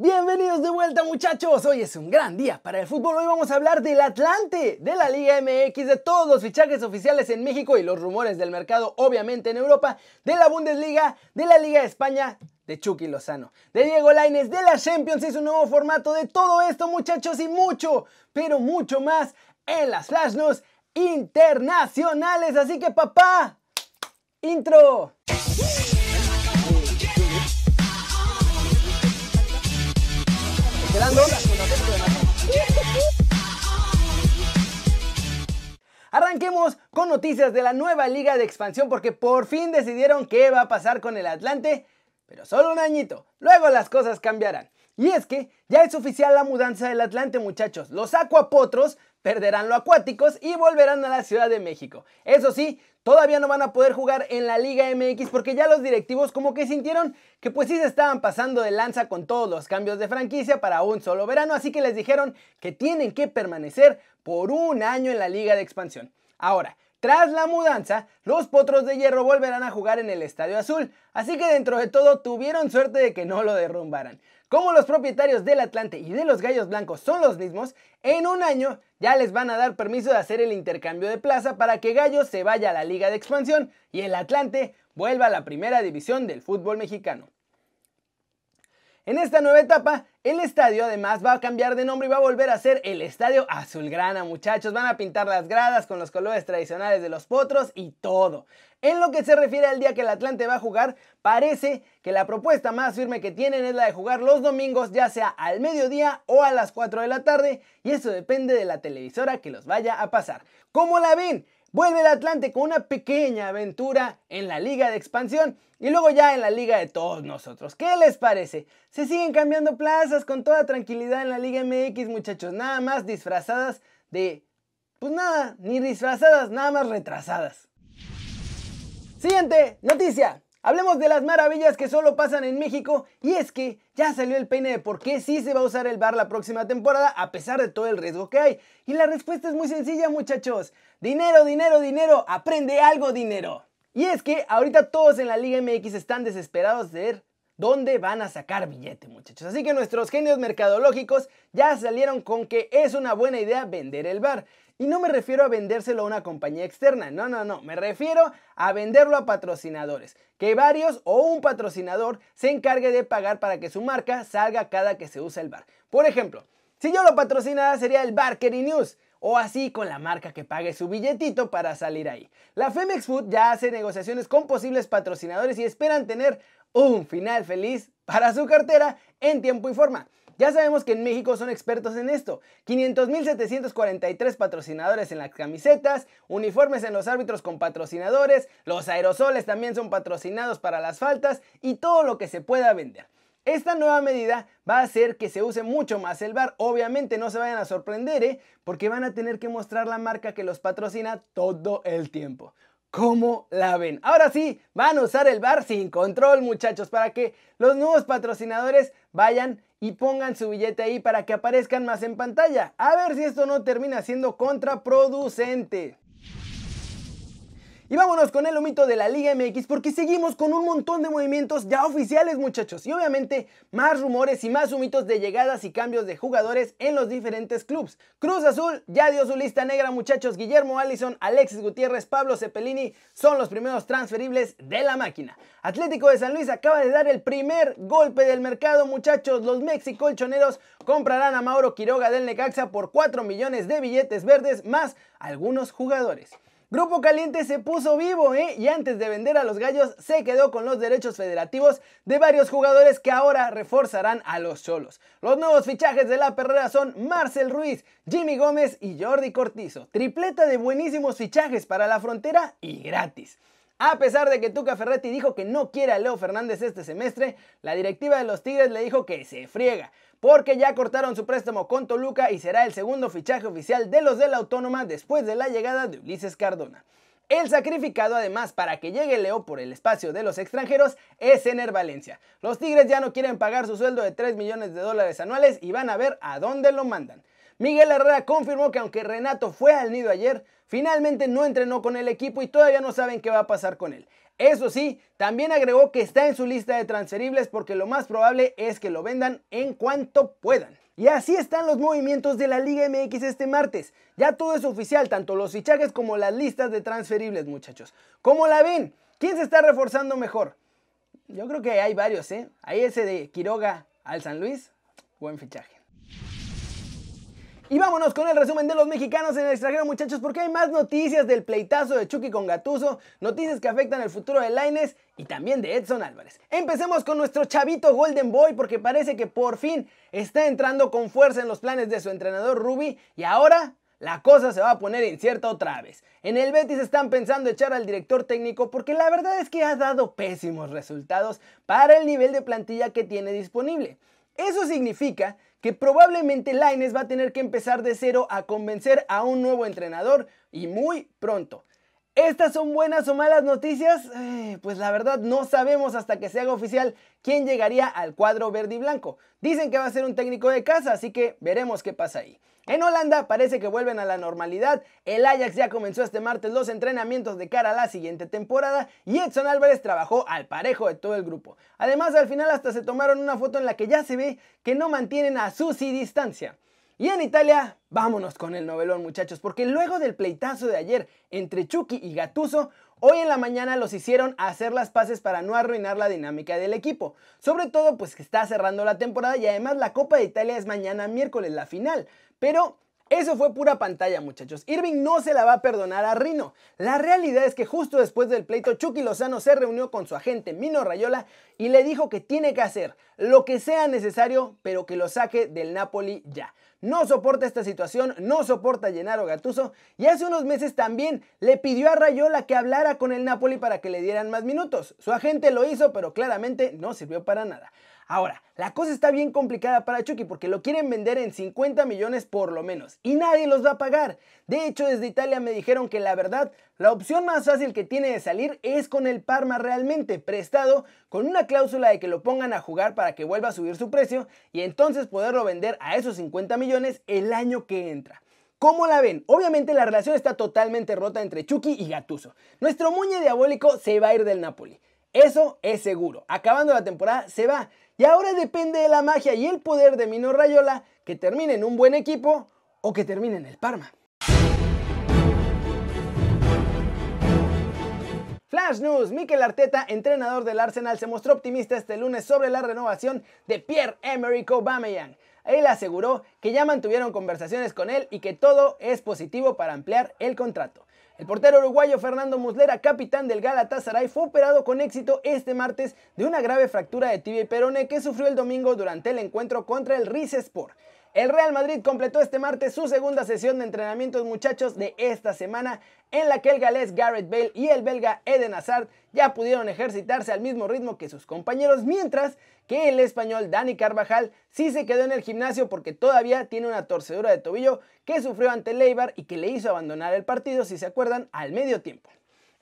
Bienvenidos de vuelta muchachos, hoy es un gran día para el fútbol, hoy vamos a hablar del Atlante, de la Liga MX, de todos los fichajes oficiales en México y los rumores del mercado obviamente en Europa, de la Bundesliga, de la Liga de España, de Chucky Lozano, de Diego Laines, de la Champions. Y su nuevo formato, de todo esto muchachos y mucho, pero mucho más en las Flash internacionales, así que papá, intro. Arranquemos con noticias de la nueva liga de expansión porque por fin decidieron qué va a pasar con el Atlante, pero solo un añito, luego las cosas cambiarán. Y es que ya es oficial la mudanza del Atlante muchachos, los acuapotros perderán lo acuáticos y volverán a la Ciudad de México. Eso sí, todavía no van a poder jugar en la Liga MX porque ya los directivos como que sintieron que pues sí se estaban pasando de lanza con todos los cambios de franquicia para un solo verano, así que les dijeron que tienen que permanecer por un año en la Liga de Expansión. Ahora, tras la mudanza, los Potros de Hierro volverán a jugar en el Estadio Azul, así que dentro de todo tuvieron suerte de que no lo derrumbaran. Como los propietarios del Atlante y de los Gallos Blancos son los mismos, en un año ya les van a dar permiso de hacer el intercambio de plaza para que Gallos se vaya a la Liga de Expansión y el Atlante vuelva a la primera división del fútbol mexicano. En esta nueva etapa, el estadio además va a cambiar de nombre y va a volver a ser el Estadio Azulgrana, muchachos. Van a pintar las gradas con los colores tradicionales de los potros y todo. En lo que se refiere al día que el Atlante va a jugar, parece que la propuesta más firme que tienen es la de jugar los domingos, ya sea al mediodía o a las 4 de la tarde, y eso depende de la televisora que los vaya a pasar. ¿Cómo la ven? Vuelve el Atlante con una pequeña aventura en la liga de expansión y luego ya en la liga de todos nosotros. ¿Qué les parece? Se siguen cambiando plazas con toda tranquilidad en la liga MX muchachos, nada más disfrazadas de... Pues nada, ni disfrazadas, nada más retrasadas. Siguiente noticia. Hablemos de las maravillas que solo pasan en México y es que ya salió el peine de por qué sí se va a usar el bar la próxima temporada a pesar de todo el riesgo que hay. Y la respuesta es muy sencilla muchachos. Dinero, dinero, dinero, aprende algo dinero. Y es que ahorita todos en la Liga MX están desesperados de ver dónde van a sacar billete muchachos. Así que nuestros genios mercadológicos ya salieron con que es una buena idea vender el bar. Y no me refiero a vendérselo a una compañía externa, no, no, no, me refiero a venderlo a patrocinadores, que varios o un patrocinador se encargue de pagar para que su marca salga cada que se usa el bar. Por ejemplo, si yo lo patrocinara sería el Barkery News, o así con la marca que pague su billetito para salir ahí. La Femex Food ya hace negociaciones con posibles patrocinadores y esperan tener un final feliz para su cartera en tiempo y forma. Ya sabemos que en México son expertos en esto. 500.743 patrocinadores en las camisetas, uniformes en los árbitros con patrocinadores, los aerosoles también son patrocinados para las faltas y todo lo que se pueda vender. Esta nueva medida va a hacer que se use mucho más el bar. Obviamente no se vayan a sorprender, ¿eh? porque van a tener que mostrar la marca que los patrocina todo el tiempo. ¿Cómo la ven? Ahora sí, van a usar el bar sin control, muchachos, para que los nuevos patrocinadores vayan y pongan su billete ahí para que aparezcan más en pantalla. A ver si esto no termina siendo contraproducente. Y vámonos con el humito de la Liga MX porque seguimos con un montón de movimientos ya oficiales muchachos y obviamente más rumores y más humitos de llegadas y cambios de jugadores en los diferentes clubes. Cruz Azul ya dio su lista negra muchachos, Guillermo Allison, Alexis Gutiérrez, Pablo Cepelini son los primeros transferibles de la máquina. Atlético de San Luis acaba de dar el primer golpe del mercado muchachos, los mexicolchoneros comprarán a Mauro Quiroga del Necaxa por 4 millones de billetes verdes más algunos jugadores. Grupo Caliente se puso vivo, ¿eh? Y antes de vender a los gallos, se quedó con los derechos federativos de varios jugadores que ahora reforzarán a los cholos. Los nuevos fichajes de la perrera son Marcel Ruiz, Jimmy Gómez y Jordi Cortizo. Tripleta de buenísimos fichajes para la frontera y gratis. A pesar de que Tuca Ferretti dijo que no quiere a Leo Fernández este semestre, la directiva de los Tigres le dijo que se friega porque ya cortaron su préstamo con Toluca y será el segundo fichaje oficial de los de la Autónoma después de la llegada de Ulises Cardona. El sacrificado además para que llegue Leo por el espacio de los extranjeros es Ener Valencia. Los Tigres ya no quieren pagar su sueldo de 3 millones de dólares anuales y van a ver a dónde lo mandan. Miguel Herrera confirmó que aunque Renato fue al nido ayer, finalmente no entrenó con el equipo y todavía no saben qué va a pasar con él. Eso sí, también agregó que está en su lista de transferibles porque lo más probable es que lo vendan en cuanto puedan. Y así están los movimientos de la Liga MX este martes. Ya todo es oficial, tanto los fichajes como las listas de transferibles, muchachos. ¿Cómo la ven? ¿Quién se está reforzando mejor? Yo creo que hay varios, ¿eh? Hay ese de Quiroga al San Luis, buen fichaje. Y vámonos con el resumen de los mexicanos en el extranjero, muchachos, porque hay más noticias del pleitazo de Chucky con Gatuso, noticias que afectan el futuro de Laines y también de Edson Álvarez. Empecemos con nuestro chavito Golden Boy, porque parece que por fin está entrando con fuerza en los planes de su entrenador Ruby y ahora la cosa se va a poner incierta otra vez. En el Betis están pensando echar al director técnico porque la verdad es que ha dado pésimos resultados para el nivel de plantilla que tiene disponible. Eso significa que probablemente Laines va a tener que empezar de cero a convencer a un nuevo entrenador y muy pronto. ¿Estas son buenas o malas noticias? Eh, pues la verdad no sabemos hasta que se haga oficial quién llegaría al cuadro verde y blanco. Dicen que va a ser un técnico de casa, así que veremos qué pasa ahí. En Holanda parece que vuelven a la normalidad, el Ajax ya comenzó este martes los entrenamientos de cara a la siguiente temporada y Edson Álvarez trabajó al parejo de todo el grupo. Además al final hasta se tomaron una foto en la que ya se ve que no mantienen a Susi distancia. Y en Italia, vámonos con el novelón muchachos, porque luego del pleitazo de ayer entre Chucky y Gatuso, Hoy en la mañana los hicieron hacer las paces para no arruinar la dinámica del equipo. Sobre todo pues que está cerrando la temporada y además la Copa de Italia es mañana miércoles, la final. Pero eso fue pura pantalla, muchachos. Irving no se la va a perdonar a Rino. La realidad es que justo después del pleito, Chucky Lozano se reunió con su agente Mino Rayola y le dijo que tiene que hacer lo que sea necesario, pero que lo saque del Napoli ya no soporta esta situación, no soporta a Gennaro Gattuso y hace unos meses también le pidió a Rayola que hablara con el Napoli para que le dieran más minutos. Su agente lo hizo, pero claramente no sirvió para nada. Ahora, la cosa está bien complicada para Chucky porque lo quieren vender en 50 millones por lo menos y nadie los va a pagar. De hecho, desde Italia me dijeron que la verdad, la opción más fácil que tiene de salir es con el Parma realmente prestado, con una cláusula de que lo pongan a jugar para que vuelva a subir su precio y entonces poderlo vender a esos 50 millones el año que entra. ¿Cómo la ven? Obviamente la relación está totalmente rota entre Chucky y Gattuso. Nuestro muñe diabólico se va a ir del Napoli. Eso es seguro. Acabando la temporada se va. Y ahora depende de la magia y el poder de Mino Rayola que termine en un buen equipo o que termine en el Parma. Flash News, Mikel Arteta, entrenador del Arsenal, se mostró optimista este lunes sobre la renovación de Pierre-Emerick Aubameyang. Él aseguró que ya mantuvieron conversaciones con él y que todo es positivo para ampliar el contrato. El portero uruguayo Fernando Muslera, capitán del Galatasaray, fue operado con éxito este martes de una grave fractura de tibia y peroné que sufrió el domingo durante el encuentro contra el Rizespor. El Real Madrid completó este martes su segunda sesión de entrenamientos muchachos de esta semana en la que el galés Garrett Bale y el belga Eden Hazard ya pudieron ejercitarse al mismo ritmo que sus compañeros, mientras que el español Dani Carvajal sí se quedó en el gimnasio porque todavía tiene una torcedura de tobillo que sufrió ante Leibar y que le hizo abandonar el partido, si se acuerdan, al medio tiempo.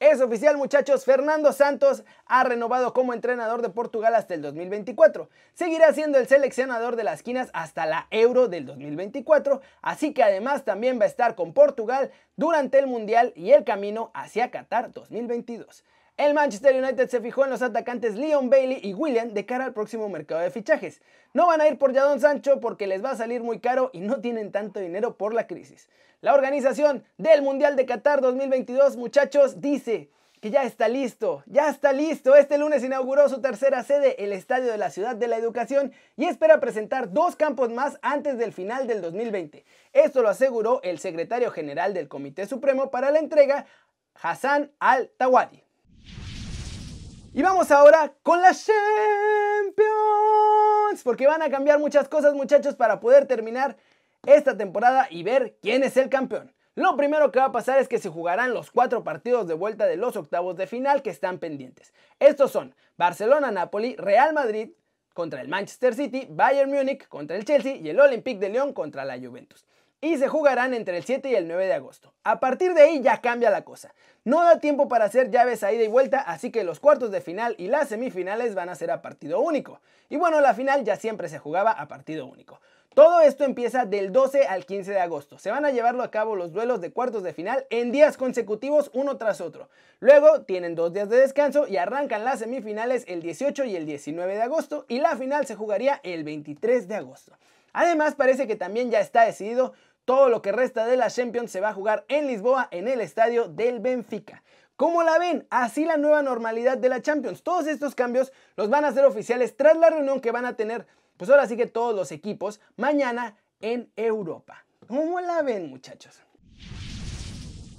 Es oficial muchachos, Fernando Santos ha renovado como entrenador de Portugal hasta el 2024. Seguirá siendo el seleccionador de las esquinas hasta la Euro del 2024, así que además también va a estar con Portugal durante el Mundial y el camino hacia Qatar 2022. El Manchester United se fijó en los atacantes Leon Bailey y William de cara al próximo mercado de fichajes. No van a ir por Jadon Sancho porque les va a salir muy caro y no tienen tanto dinero por la crisis. La organización del Mundial de Qatar 2022, muchachos, dice que ya está listo, ya está listo. Este lunes inauguró su tercera sede, el Estadio de la Ciudad de la Educación, y espera presentar dos campos más antes del final del 2020. Esto lo aseguró el secretario general del Comité Supremo para la entrega, Hassan Al-Tawadi. Y vamos ahora con la Champions, porque van a cambiar muchas cosas muchachos para poder terminar esta temporada y ver quién es el campeón. Lo primero que va a pasar es que se jugarán los cuatro partidos de vuelta de los octavos de final que están pendientes. Estos son Barcelona-Napoli, Real Madrid contra el Manchester City, Bayern Múnich contra el Chelsea y el Olympique de Lyon contra la Juventus. Y se jugarán entre el 7 y el 9 de agosto. A partir de ahí ya cambia la cosa. No da tiempo para hacer llaves a ida y vuelta, así que los cuartos de final y las semifinales van a ser a partido único. Y bueno, la final ya siempre se jugaba a partido único. Todo esto empieza del 12 al 15 de agosto. Se van a llevarlo a cabo los duelos de cuartos de final en días consecutivos uno tras otro. Luego tienen dos días de descanso y arrancan las semifinales el 18 y el 19 de agosto y la final se jugaría el 23 de agosto. Además parece que también ya está decidido todo lo que resta de la Champions se va a jugar en Lisboa en el estadio del Benfica. ¿Cómo la ven? Así la nueva normalidad de la Champions. Todos estos cambios los van a hacer oficiales tras la reunión que van a tener, pues ahora sí que todos los equipos, mañana en Europa. ¿Cómo la ven muchachos?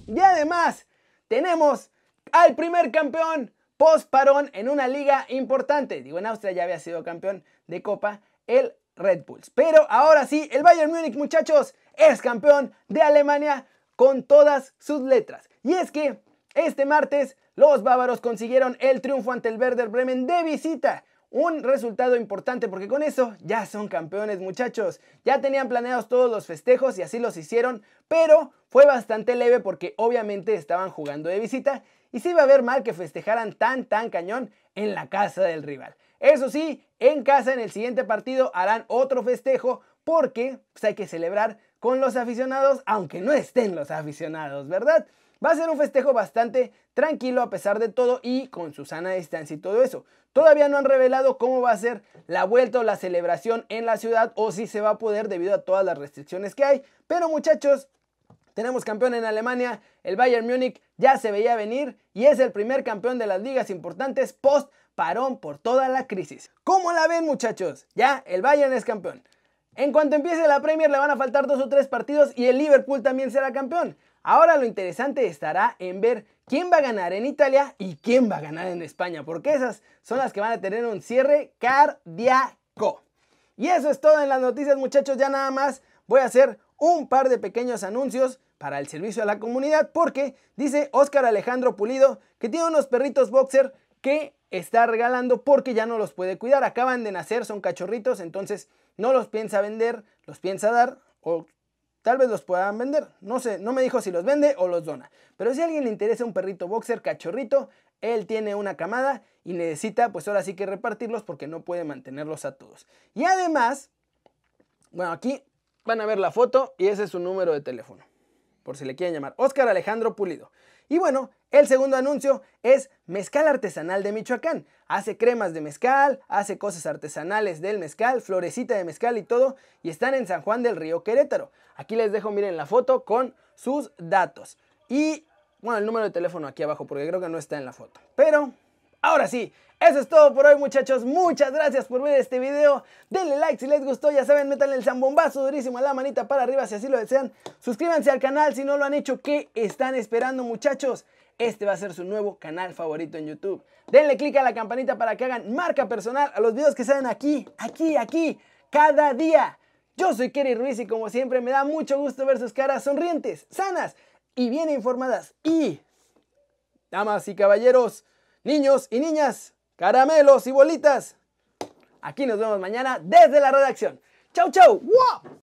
Y además, tenemos al primer campeón post parón en una liga importante. Digo, en Austria ya había sido campeón de Copa, el Red Bulls. Pero ahora sí, el Bayern Múnich, muchachos, es campeón de Alemania con todas sus letras. Y es que este martes los bávaros consiguieron el triunfo ante el Werder Bremen de visita. Un resultado importante porque con eso ya son campeones muchachos. Ya tenían planeados todos los festejos y así los hicieron, pero fue bastante leve porque obviamente estaban jugando de visita y se iba a ver mal que festejaran tan tan cañón en la casa del rival. Eso sí, en casa en el siguiente partido harán otro festejo porque pues, hay que celebrar con los aficionados, aunque no estén los aficionados, ¿verdad? Va a ser un festejo bastante tranquilo a pesar de todo y con su sana distancia y todo eso. Todavía no han revelado cómo va a ser la vuelta o la celebración en la ciudad o si se va a poder debido a todas las restricciones que hay. Pero muchachos, tenemos campeón en Alemania, el Bayern Múnich ya se veía venir y es el primer campeón de las ligas importantes post parón por toda la crisis. ¿Cómo la ven muchachos? Ya, el Bayern es campeón. En cuanto empiece la Premier le van a faltar dos o tres partidos y el Liverpool también será campeón. Ahora lo interesante estará en ver quién va a ganar en Italia y quién va a ganar en España, porque esas son las que van a tener un cierre cardíaco. Y eso es todo en las noticias muchachos, ya nada más voy a hacer un par de pequeños anuncios para el servicio a la comunidad porque dice Oscar Alejandro Pulido que tiene unos perritos boxer que está regalando porque ya no los puede cuidar. Acaban de nacer, son cachorritos, entonces no los piensa vender, los piensa dar o tal vez los puedan vender. No sé, no me dijo si los vende o los dona. Pero si a alguien le interesa un perrito boxer cachorrito, él tiene una camada y necesita pues ahora sí que repartirlos porque no puede mantenerlos a todos. Y además, bueno, aquí van a ver la foto y ese es su número de teléfono. Por si le quieren llamar. Oscar Alejandro Pulido. Y bueno, el segundo anuncio es Mezcal Artesanal de Michoacán. Hace cremas de mezcal, hace cosas artesanales del mezcal, florecita de mezcal y todo. Y están en San Juan del Río Querétaro. Aquí les dejo, miren la foto con sus datos. Y bueno, el número de teléfono aquí abajo porque creo que no está en la foto. Pero Ahora sí, eso es todo por hoy muchachos, muchas gracias por ver este video, denle like si les gustó, ya saben, métanle el zambombazo durísimo a la manita para arriba si así lo desean, suscríbanse al canal si no lo han hecho, ¿qué están esperando muchachos? Este va a ser su nuevo canal favorito en YouTube. Denle click a la campanita para que hagan marca personal a los videos que salen aquí, aquí, aquí, cada día. Yo soy Kerry Ruiz y como siempre me da mucho gusto ver sus caras sonrientes, sanas y bien informadas. Y, damas y caballeros, niños y niñas, caramelos y bolitas. Aquí nos vemos mañana desde la redacción. Chau, chau. ¡Wow!